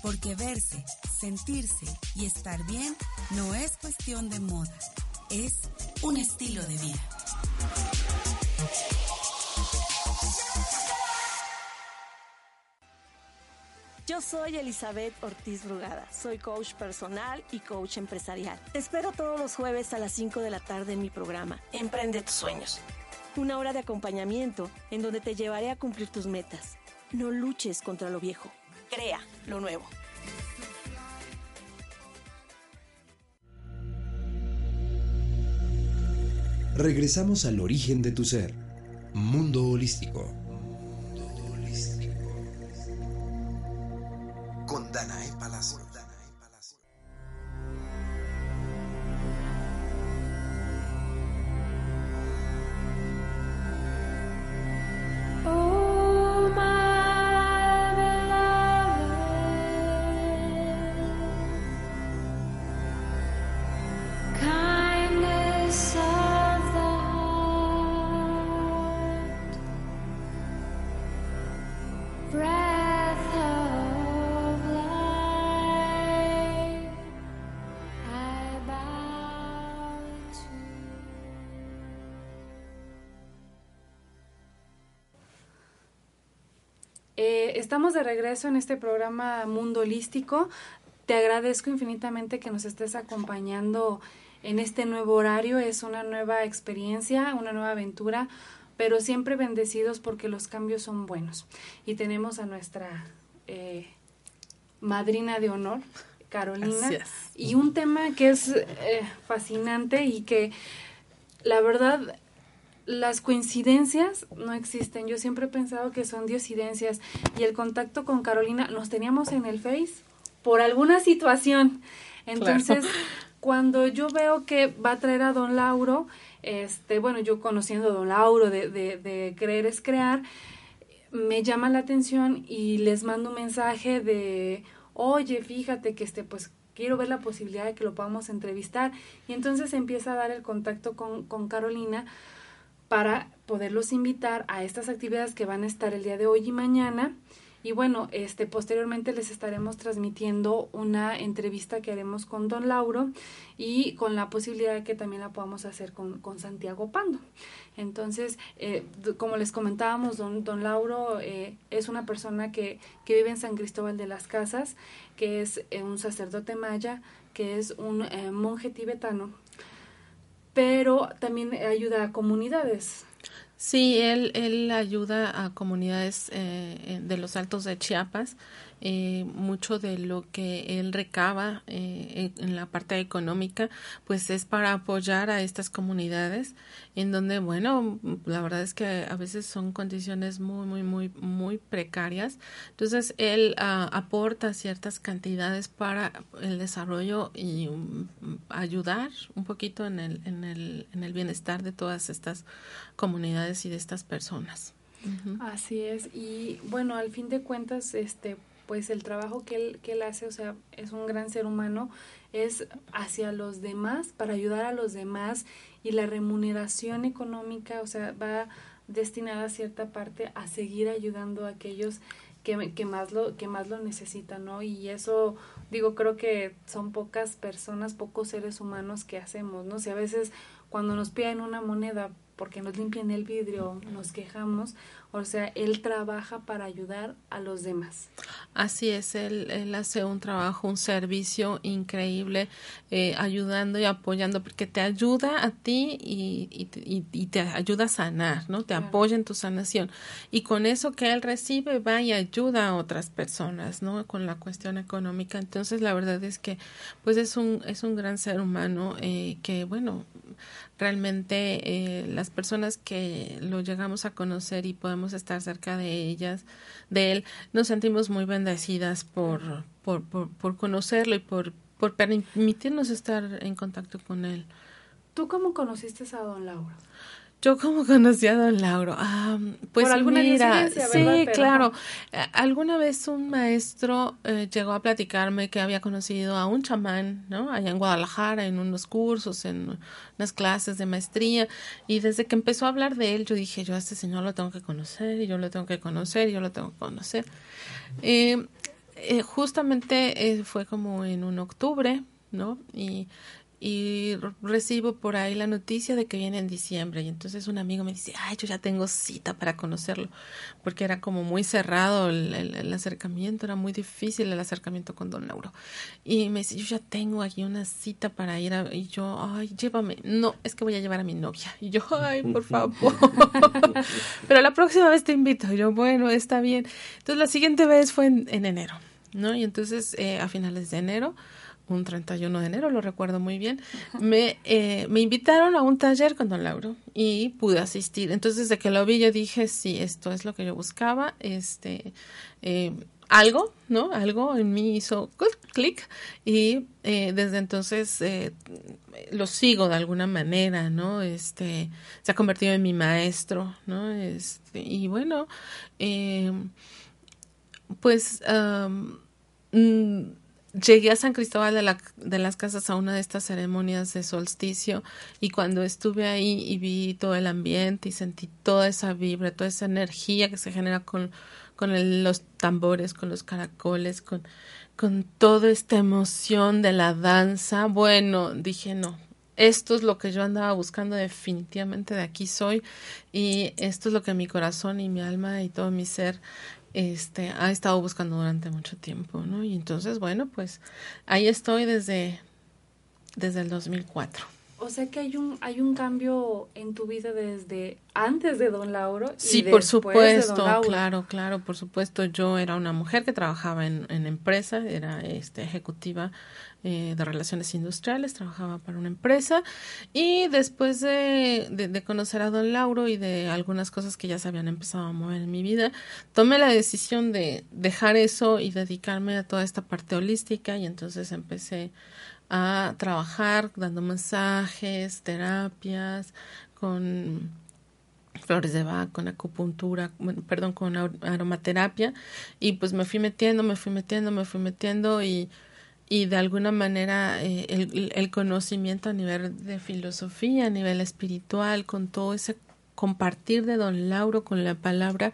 porque verse, sentirse y estar bien no es cuestión de moda, es un estilo de vida. Yo soy Elizabeth Ortiz Brugada, soy coach personal y coach empresarial. Te espero todos los jueves a las 5 de la tarde en mi programa Emprende tus sueños. Una hora de acompañamiento en donde te llevaré a cumplir tus metas. No luches contra lo viejo crea lo nuevo. Regresamos al origen de tu ser, mundo holístico. Con Danae Palacio. Estamos de regreso en este programa Mundo Holístico. Te agradezco infinitamente que nos estés acompañando en este nuevo horario. Es una nueva experiencia, una nueva aventura, pero siempre bendecidos porque los cambios son buenos. Y tenemos a nuestra eh, madrina de honor, Carolina, y un tema que es eh, fascinante y que la verdad las coincidencias no existen. Yo siempre he pensado que son diosidencias. Y el contacto con Carolina nos teníamos en el Face por alguna situación. Entonces, cuando yo veo que va a traer a don Lauro, este, bueno, yo conociendo a don Lauro de, de, de Creer es Crear, me llama la atención y les mando un mensaje de, oye, fíjate que este, pues quiero ver la posibilidad de que lo podamos entrevistar. Y entonces empieza a dar el contacto con, con Carolina para poderlos invitar a estas actividades que van a estar el día de hoy y mañana Y bueno, este posteriormente les estaremos transmitiendo una entrevista que haremos con Don Lauro y con la posibilidad de que también la podamos hacer con, con Santiago Pando. Entonces, eh, como les comentábamos, don, don Lauro eh, es una persona que, que, vive en San Cristóbal de las Casas, que es eh, un sacerdote maya, que es un monje tibetano, pero también ayuda a comunidades. Sí, él, él ayuda a comunidades de los altos de Chiapas eh, mucho de lo que él recaba eh, en, la parte económica, pues es para apoyar a estas comunidades en donde, bueno, la verdad es que a veces son condiciones muy, muy, muy, muy precarias. Entonces, él ah, aporta ciertas cantidades para el desarrollo y um, ayudar un poquito en el, en, el, en el bienestar de todas estas comunidades y de estas personas. Así es. Y bueno, al fin de cuentas, este, pues el trabajo que él, que él hace, o sea, es un gran ser humano, es hacia los demás, para ayudar a los demás y la remuneración económica, o sea, va destinada a cierta parte a seguir ayudando a aquellos que, que, más lo que más lo necesitan, ¿no? Y eso digo, creo que son pocas personas, pocos seres humanos que hacemos, ¿no? Si a veces cuando nos piden una moneda porque nos limpian el vidrio, nos quejamos, o sea, él trabaja para ayudar a los demás. Así es, él, él hace un trabajo, un servicio increíble, eh, ayudando y apoyando, porque te ayuda a ti y, y, y, te ayuda a sanar, ¿no? Te apoya en tu sanación. Y con eso que él recibe, va y ayuda a otras personas, ¿no? Con la cuestión económica. Entonces, la verdad es que, pues, es un, es un gran ser humano eh, que, bueno, realmente eh, las personas que lo llegamos a conocer y podemos estar cerca de ellas, de él, nos sentimos muy bendecidas por, por, por, por conocerlo y por, por permitirnos estar en contacto con él. ¿Tú cómo conociste a don Laura? Yo como conocí a don Lauro, ah, pues Por alguna mira, sí, claro. Alguna vez un maestro eh, llegó a platicarme que había conocido a un chamán, ¿no? Allá en Guadalajara, en unos cursos, en unas clases de maestría, y desde que empezó a hablar de él, yo dije, yo a este señor lo tengo que conocer, y yo lo tengo que conocer, y yo lo tengo que conocer. Eh, eh, justamente fue como en un octubre, ¿no? Y y recibo por ahí la noticia de que viene en diciembre y entonces un amigo me dice, ay, yo ya tengo cita para conocerlo, porque era como muy cerrado el, acercamiento, era muy difícil el acercamiento con don Lauro. Y me dice, yo ya tengo aquí una cita para ir. Y yo, ay, llévame. No, es que voy a llevar a mi novia. Y yo, ay, por favor. Pero la próxima vez te invito. Y yo, bueno, está bien. Entonces la siguiente vez fue en, enero, ¿no? Y entonces eh, a finales de enero un 31 de enero, lo recuerdo muy bien, me, eh, me invitaron a un taller con don Lauro y pude asistir. Entonces, desde que lo vi, yo dije, sí, esto es lo que yo buscaba, este, eh, algo, ¿no? Algo en mí hizo clic y eh, desde entonces lo sigo de alguna manera, ¿no? Este, se ha convertido en mi maestro, ¿no? Este, y bueno, pues... Mm, llegué a San Cristóbal de, la, de, las Casas a una de estas ceremonias de solsticio y cuando estuve ahí y vi todo el ambiente y sentí toda esa vibra, toda esa energía que se genera con, con los tambores, con los caracoles, con, con toda esta emoción de la danza, bueno, dije no. Esto es lo que yo andaba buscando definitivamente de aquí soy y esto es lo que mi corazón y mi alma y todo mi ser este, ha estado buscando durante mucho tiempo, ¿no? Y entonces, bueno, pues ahí estoy desde, desde el 2004. O sea que hay un, hay un cambio en tu vida desde antes de Don Lauro. sí, por supuesto, claro, claro, por supuesto. Yo era una mujer que trabajaba en, en empresa, era este, ejecutiva eh, de relaciones industriales, trabajaba para una empresa. Y después de, de, conocer a don Lauro y de algunas cosas que ya se habían empezado a mover en mi vida, tomé la decisión de dejar eso y dedicarme a toda esta parte holística. Y entonces empecé a trabajar dando mensajes, terapias, con flores de Bach, con acupuntura, perdón, con aromaterapia. Y pues me fui metiendo, me fui metiendo, me fui metiendo y y de alguna manera eh, el, el, conocimiento a nivel de filosofía, a nivel espiritual, con todo ese compartir de don Lauro con la palabra,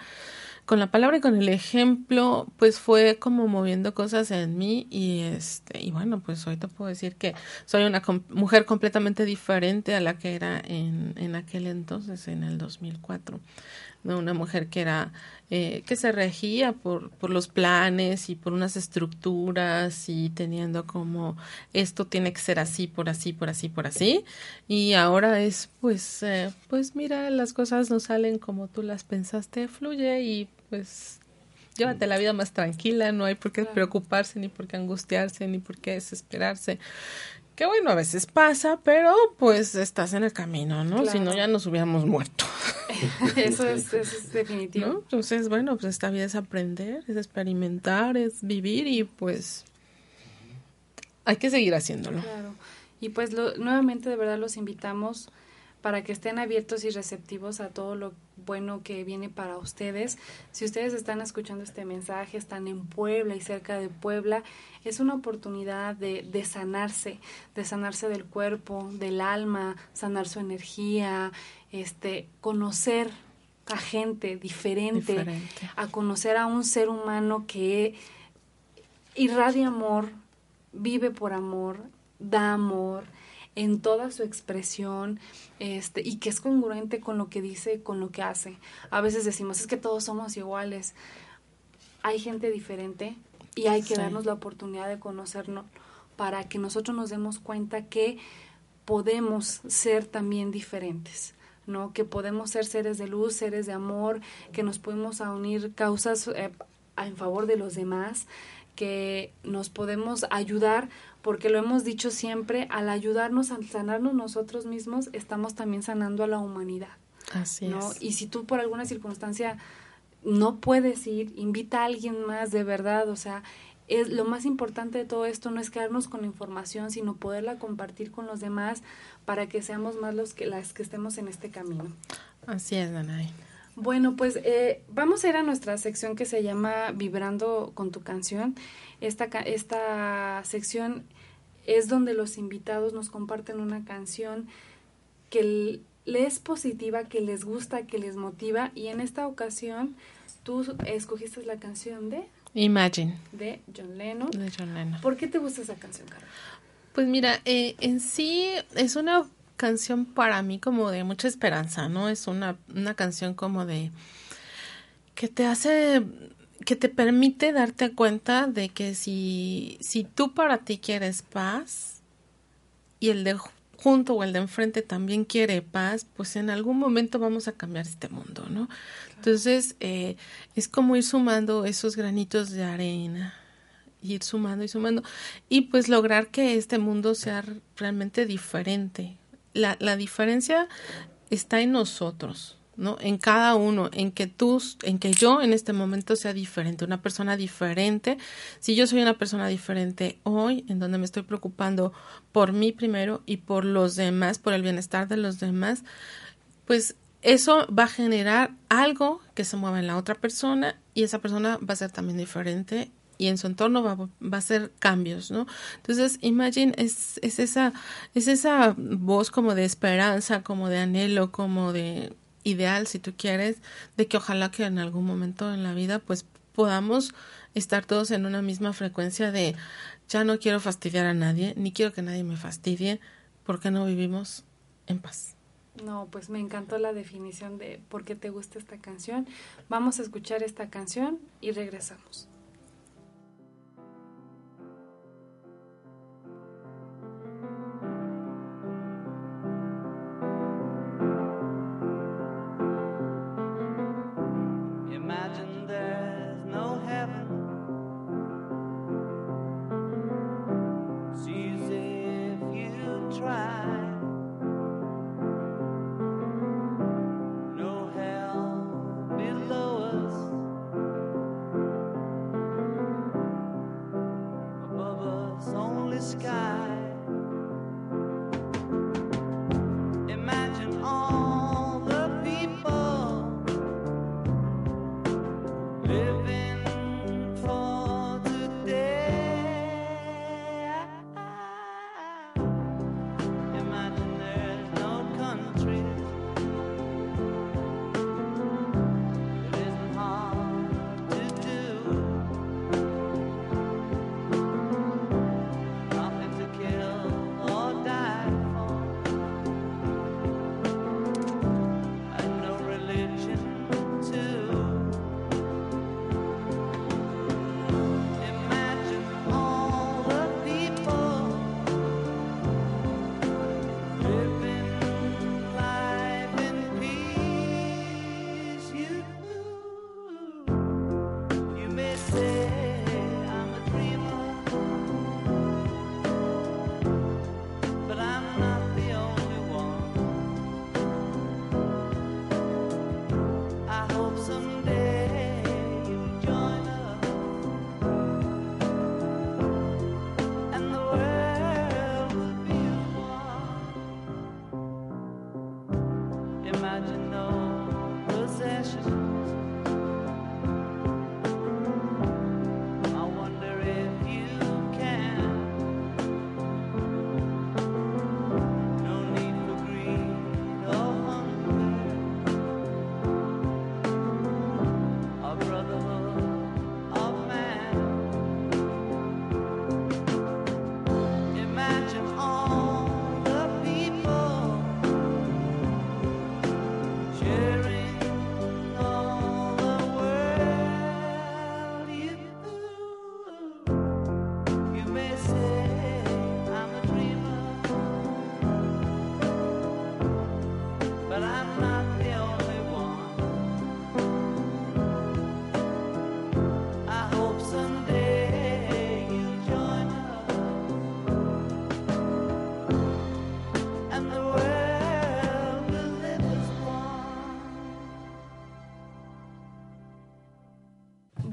con la palabra y con el ejemplo, pues fue como moviendo cosas en mí y este y bueno, pues hoy te puedo decir que soy una mujer completamente diferente a la que era en, en aquel entonces, en el 2004. ¿No? Una mujer que era eh, que se regía por, por los planes y por unas estructuras y teniendo como esto tiene que ser así, por así, por así, por así. Y ahora es pues, eh, pues mira, las cosas no salen como tú las pensaste, fluye y pues llévate la vida más tranquila, no hay por qué preocuparse, ni por qué angustiarse, ni por qué desesperarse. Que bueno, a veces pasa, pero pues estás en el camino, ¿no? Si no, ya nos hubiéramos muerto. eso, es, eso es definitivo. Entonces, bueno, pues esta vida es aprender, es experimentar, es vivir y pues hay que seguir haciéndolo. Claro. Y pues lo, nuevamente de verdad los invitamos para que estén abiertos y receptivos a todo lo bueno que viene para ustedes. Si ustedes están escuchando este mensaje, están en Puebla y cerca de Puebla, es una oportunidad de, de sanarse, de sanarse del cuerpo, del alma, sanar su energía, este, conocer a gente diferente, diferente, a conocer a un ser humano que irradia amor, vive por amor, da amor, en toda su expresión este, y que es congruente con lo que dice, con lo que hace. A veces decimos, es que todos somos iguales. Hay gente diferente y hay que darnos la oportunidad de conocernos para que nosotros nos demos cuenta que podemos ser también diferentes. ¿no? que podemos ser seres de luz, seres de amor, que nos podemos unir causas eh, en favor de los demás, que nos podemos ayudar porque lo hemos dicho siempre, al ayudarnos a sanarnos nosotros mismos, estamos también sanando a la humanidad. Así ¿no? es. Y si tú por alguna circunstancia no puedes ir, invita a alguien más de verdad, o sea, es lo más importante de todo esto no es quedarnos con la información, sino poderla compartir con los demás para que seamos más los que las que estemos en este camino. Así es, Danay. Bueno, pues eh, vamos a ir a nuestra sección que se llama Vibrando con tu canción. Esta, esta sección es donde los invitados nos comparten una canción que les es positiva, que les gusta, que les motiva y en esta ocasión tú escogiste la canción de Imagine de John Lennon. De John Lennon. ¿Por qué te gusta esa canción, Carol? Pues mira, eh, en sí es una canción para mí como de mucha esperanza, ¿no? Es una, una canción como de que te hace que te permite darte cuenta de que si, si tú para ti quieres paz y el de junto o el de enfrente también quiere paz, pues en algún momento vamos a cambiar este mundo, ¿no? Entonces, eh, es como ir sumando esos granitos de arena, ir sumando y sumando, y pues lograr que este mundo sea realmente diferente. La, la diferencia está en nosotros, ¿no? En cada uno, en que tú, en que yo en este momento sea diferente, una persona diferente. Si yo soy una persona diferente hoy, en donde me estoy preocupando por mí primero y por los demás, por el bienestar de los demás, pues eso va a generar algo que se mueva en la otra persona y esa persona va a ser también diferente y en su entorno va, va a ser cambios, ¿no? Entonces, Imagine es, es esa, es esa voz como de esperanza, como de anhelo, como de ideal, si tú quieres, de que ojalá que en algún momento en la vida pues podamos estar todos en una misma frecuencia de ya no quiero fastidiar a nadie, ni quiero que nadie me fastidie, porque no vivimos en paz. No, pues me encantó la definición de por qué te gusta esta canción. Vamos a escuchar esta canción y regresamos.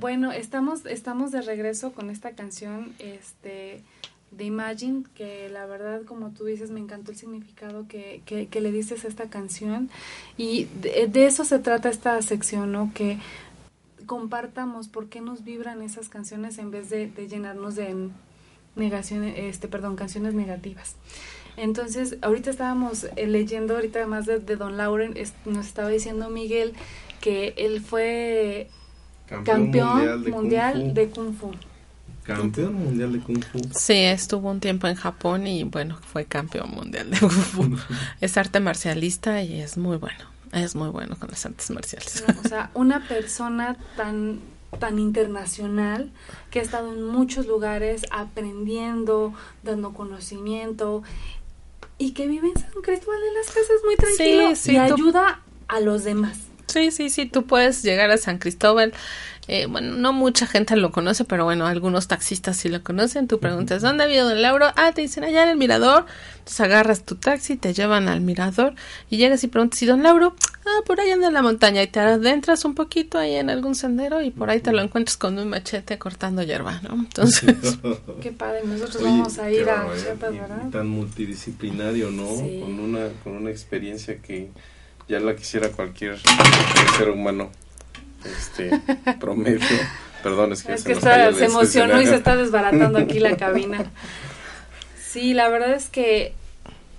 Bueno, estamos, estamos de regreso con esta canción, este de Imagine, que la verdad, como tú dices, me encantó el significado que, que, le dices a esta canción. Y de, eso se trata esta sección, ¿no? Que compartamos por qué nos vibran esas canciones en vez de, llenarnos de negaciones, este, perdón, canciones negativas. Entonces, ahorita estábamos eh, leyendo, ahorita además de, Don Lauren, nos estaba diciendo Miguel que él fue campeón, mundial, de, Kung Fu. Campeón mundial de Kung Fu. Sí, estuvo un tiempo en Japón y bueno, fue campeón mundial de Kung Fu. es arte marcialista y es muy bueno. Es muy bueno con las artes marciales. o sea, una persona tan tan internacional que ha estado en muchos lugares aprendiendo, dando conocimiento y que vive en San Cristóbal de las Casas muy tranquilo y ayuda a los demás. Sí, sí, sí, tú puedes llegar a San Cristóbal eh, bueno, no mucha gente lo conoce, pero bueno, algunos taxistas sí lo conocen. Tú preguntas, ¿dónde vive Don Lauro? Ah, te dicen allá en el mirador. Entonces agarras tu taxi, te llevan al mirador y llegas y preguntas, ¿y Don Lauro? Ah, por ahí anda en la montaña y te adentras un poquito ahí en algún sendero y por ahí te lo encuentras con un machete cortando hierba, ¿no? Entonces... qué padre, nosotros vamos a ir a Tan multidisciplinario, ¿no? Con, una, con una experiencia que ya la quisiera cualquier ser humano este promedio. Perdón, es que, se, se emocionó y se está desbaratando aquí la cabina. Sí, la verdad es que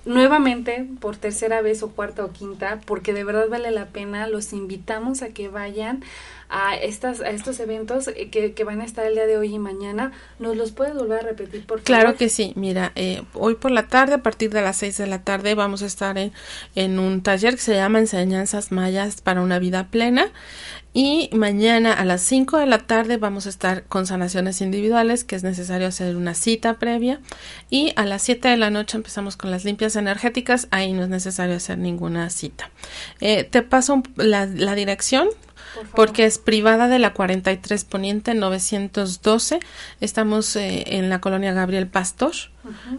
nuevamente, por tercera vez o cuarta o quinta, porque de verdad vale la pena, los invitamos a que vayan a, estas, a estos eventos que, que van a estar el día de hoy y mañana. ¿Nos los puedes volver a repetir? Claro que sí. Mira, eh, hoy por la tarde, a partir de las seis de la tarde, vamos a estar en, en un taller que se llama Enseñanzas Mayas para una vida plena. Y mañana a las 5 de la tarde vamos a estar con sanaciones individuales, que es necesario hacer una cita previa. Y a las 7 de la noche empezamos con las limpias energéticas, ahí no es necesario hacer ninguna cita. Eh, te paso la, la dirección porque es privada de la 43 Poniente 912. Estamos eh, en la colonia Gabriel Pastor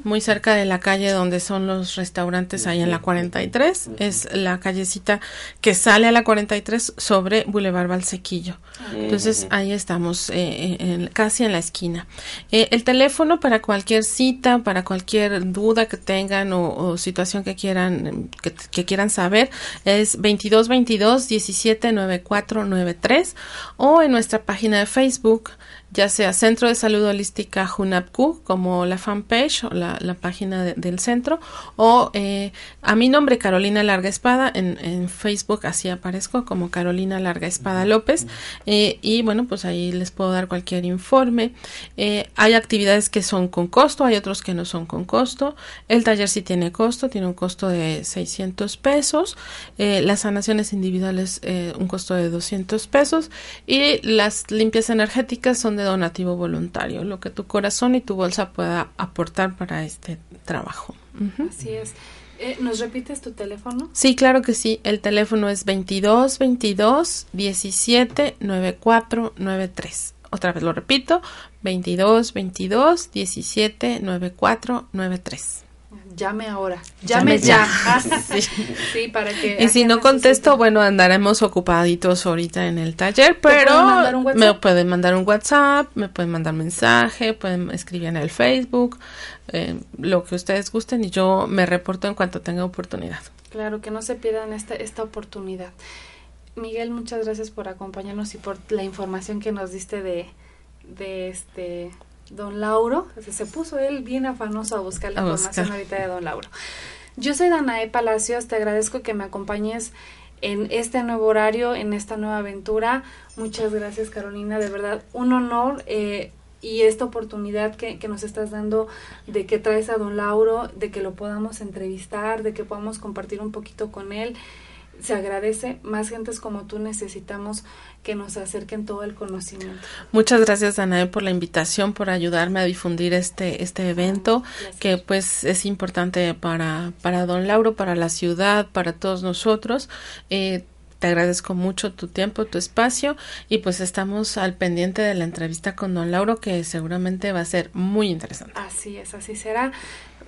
muy cerca de la calle donde son los restaurantes ahí en la 43. Es la callecita que sale a la 43 sobre Boulevard Valsequillo. Entonces ahí estamos, eh, casi en la esquina. Eh, el teléfono para cualquier cita, para cualquier duda que tengan o, situación que quieran, que, quieran saber es 22 22 17 94 93 o en nuestra página de Facebook ya sea Centro de Salud Holística Junapku, como la fanpage o la, página del centro, o eh, a mi nombre Carolina Larga Espada, en, en, Facebook así aparezco como Carolina Larga Espada López, eh, y bueno, pues ahí les puedo dar cualquier informe. Eh, hay actividades que son con costo, hay otros que no son con costo. El taller sí tiene costo, tiene un costo de 600 pesos, las sanaciones individuales un costo de 200 pesos, y las limpias energéticas son de donativo voluntario, lo que tu corazón y tu bolsa pueda aportar para este trabajo. Así es. Eh, ¿Nos repites tu teléfono? Sí, claro que sí. El teléfono es 22 22 17 94 93. Otra vez lo repito, 22 22 17 94 93 llame ahora, llame, ya. sí. para que. Y si no contesto, bueno, andaremos ocupaditos ahorita en el taller, pero me pueden mandar un WhatsApp, me pueden mandar mensaje, pueden escribir en el Facebook, eh, lo que ustedes gusten y yo me reporto en cuanto tenga oportunidad. Claro, que no se pierdan esta, esta oportunidad. Miguel, muchas gracias por acompañarnos y por la información que nos diste de, de este don Lauro, se puso él bien afanoso a buscar la información ahorita de don Lauro. Yo soy Danae Palacios, te agradezco que me acompañes en este nuevo horario, en esta nueva aventura. Muchas gracias Carolina, de verdad, un honor eh, y esta oportunidad que, que, nos estás dando de que traes a don Lauro, de que lo podamos entrevistar, de que podamos compartir un poquito con él se agradece. Más gentes como tú necesitamos que nos acerquen todo el conocimiento. Muchas gracias, Danae, por la invitación, por ayudarme a difundir este, este evento, que pues es importante para, para don Lauro, para la ciudad, para todos nosotros. Eh, te agradezco mucho tu tiempo, tu espacio y pues estamos al pendiente de la entrevista con don Lauro que seguramente va a ser muy interesante. Así es, así será.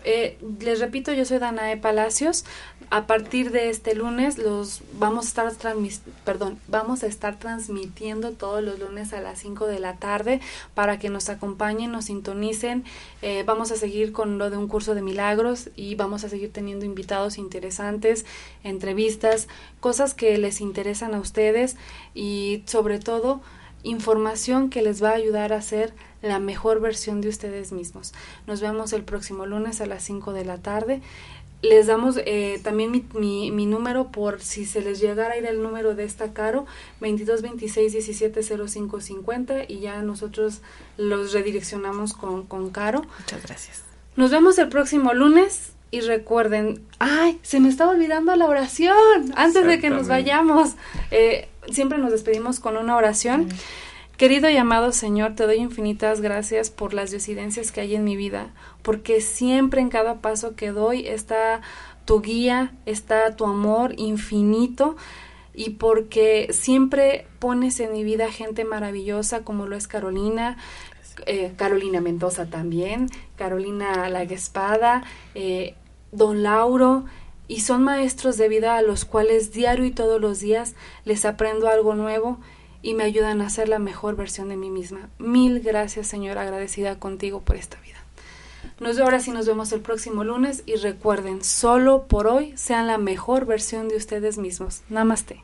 Eh, les repito, yo soy Danae Palacios. A partir de este lunes los vamos a estar perdón, vamos a estar transmitiendo todos los lunes a las 5 de la tarde para que nos acompañen, nos sintonicen. Eh, vamos a seguir con lo de un curso de milagros y vamos a seguir teniendo invitados interesantes, entrevistas, cosas que les interesan a ustedes y sobre todo información que les va a ayudar a ser la mejor versión de ustedes mismos. Nos vemos el próximo lunes a las 5 de la tarde. Les damos eh, también mi, mi, mi, número por si se les llegara a ir el número de esta Caro, 22 26 17 05 50 y ya nosotros los redireccionamos con, con Caro. Muchas gracias. Nos vemos el próximo lunes y recuerden, ay, se me estaba olvidando la oración antes de que nos vayamos. Eh, siempre nos despedimos con una oración. Querido y amado Señor, te doy infinitas gracias por las disidencias que hay en mi vida, porque siempre en cada paso que doy está tu guía, está tu amor infinito y porque siempre pones en mi vida gente maravillosa como lo es Carolina, eh, Carolina Mendoza también, Carolina Laguespada, eh, Don Lauro, y son maestros de vida a los cuales diario y todos los días les aprendo algo nuevo y me ayudan a ser la mejor versión de mí misma. Mil gracias, Señor, agradecida contigo por esta vida. Nos ahora sí nos vemos el próximo lunes y recuerden, solo por hoy sean la mejor versión de ustedes mismos. Namaste.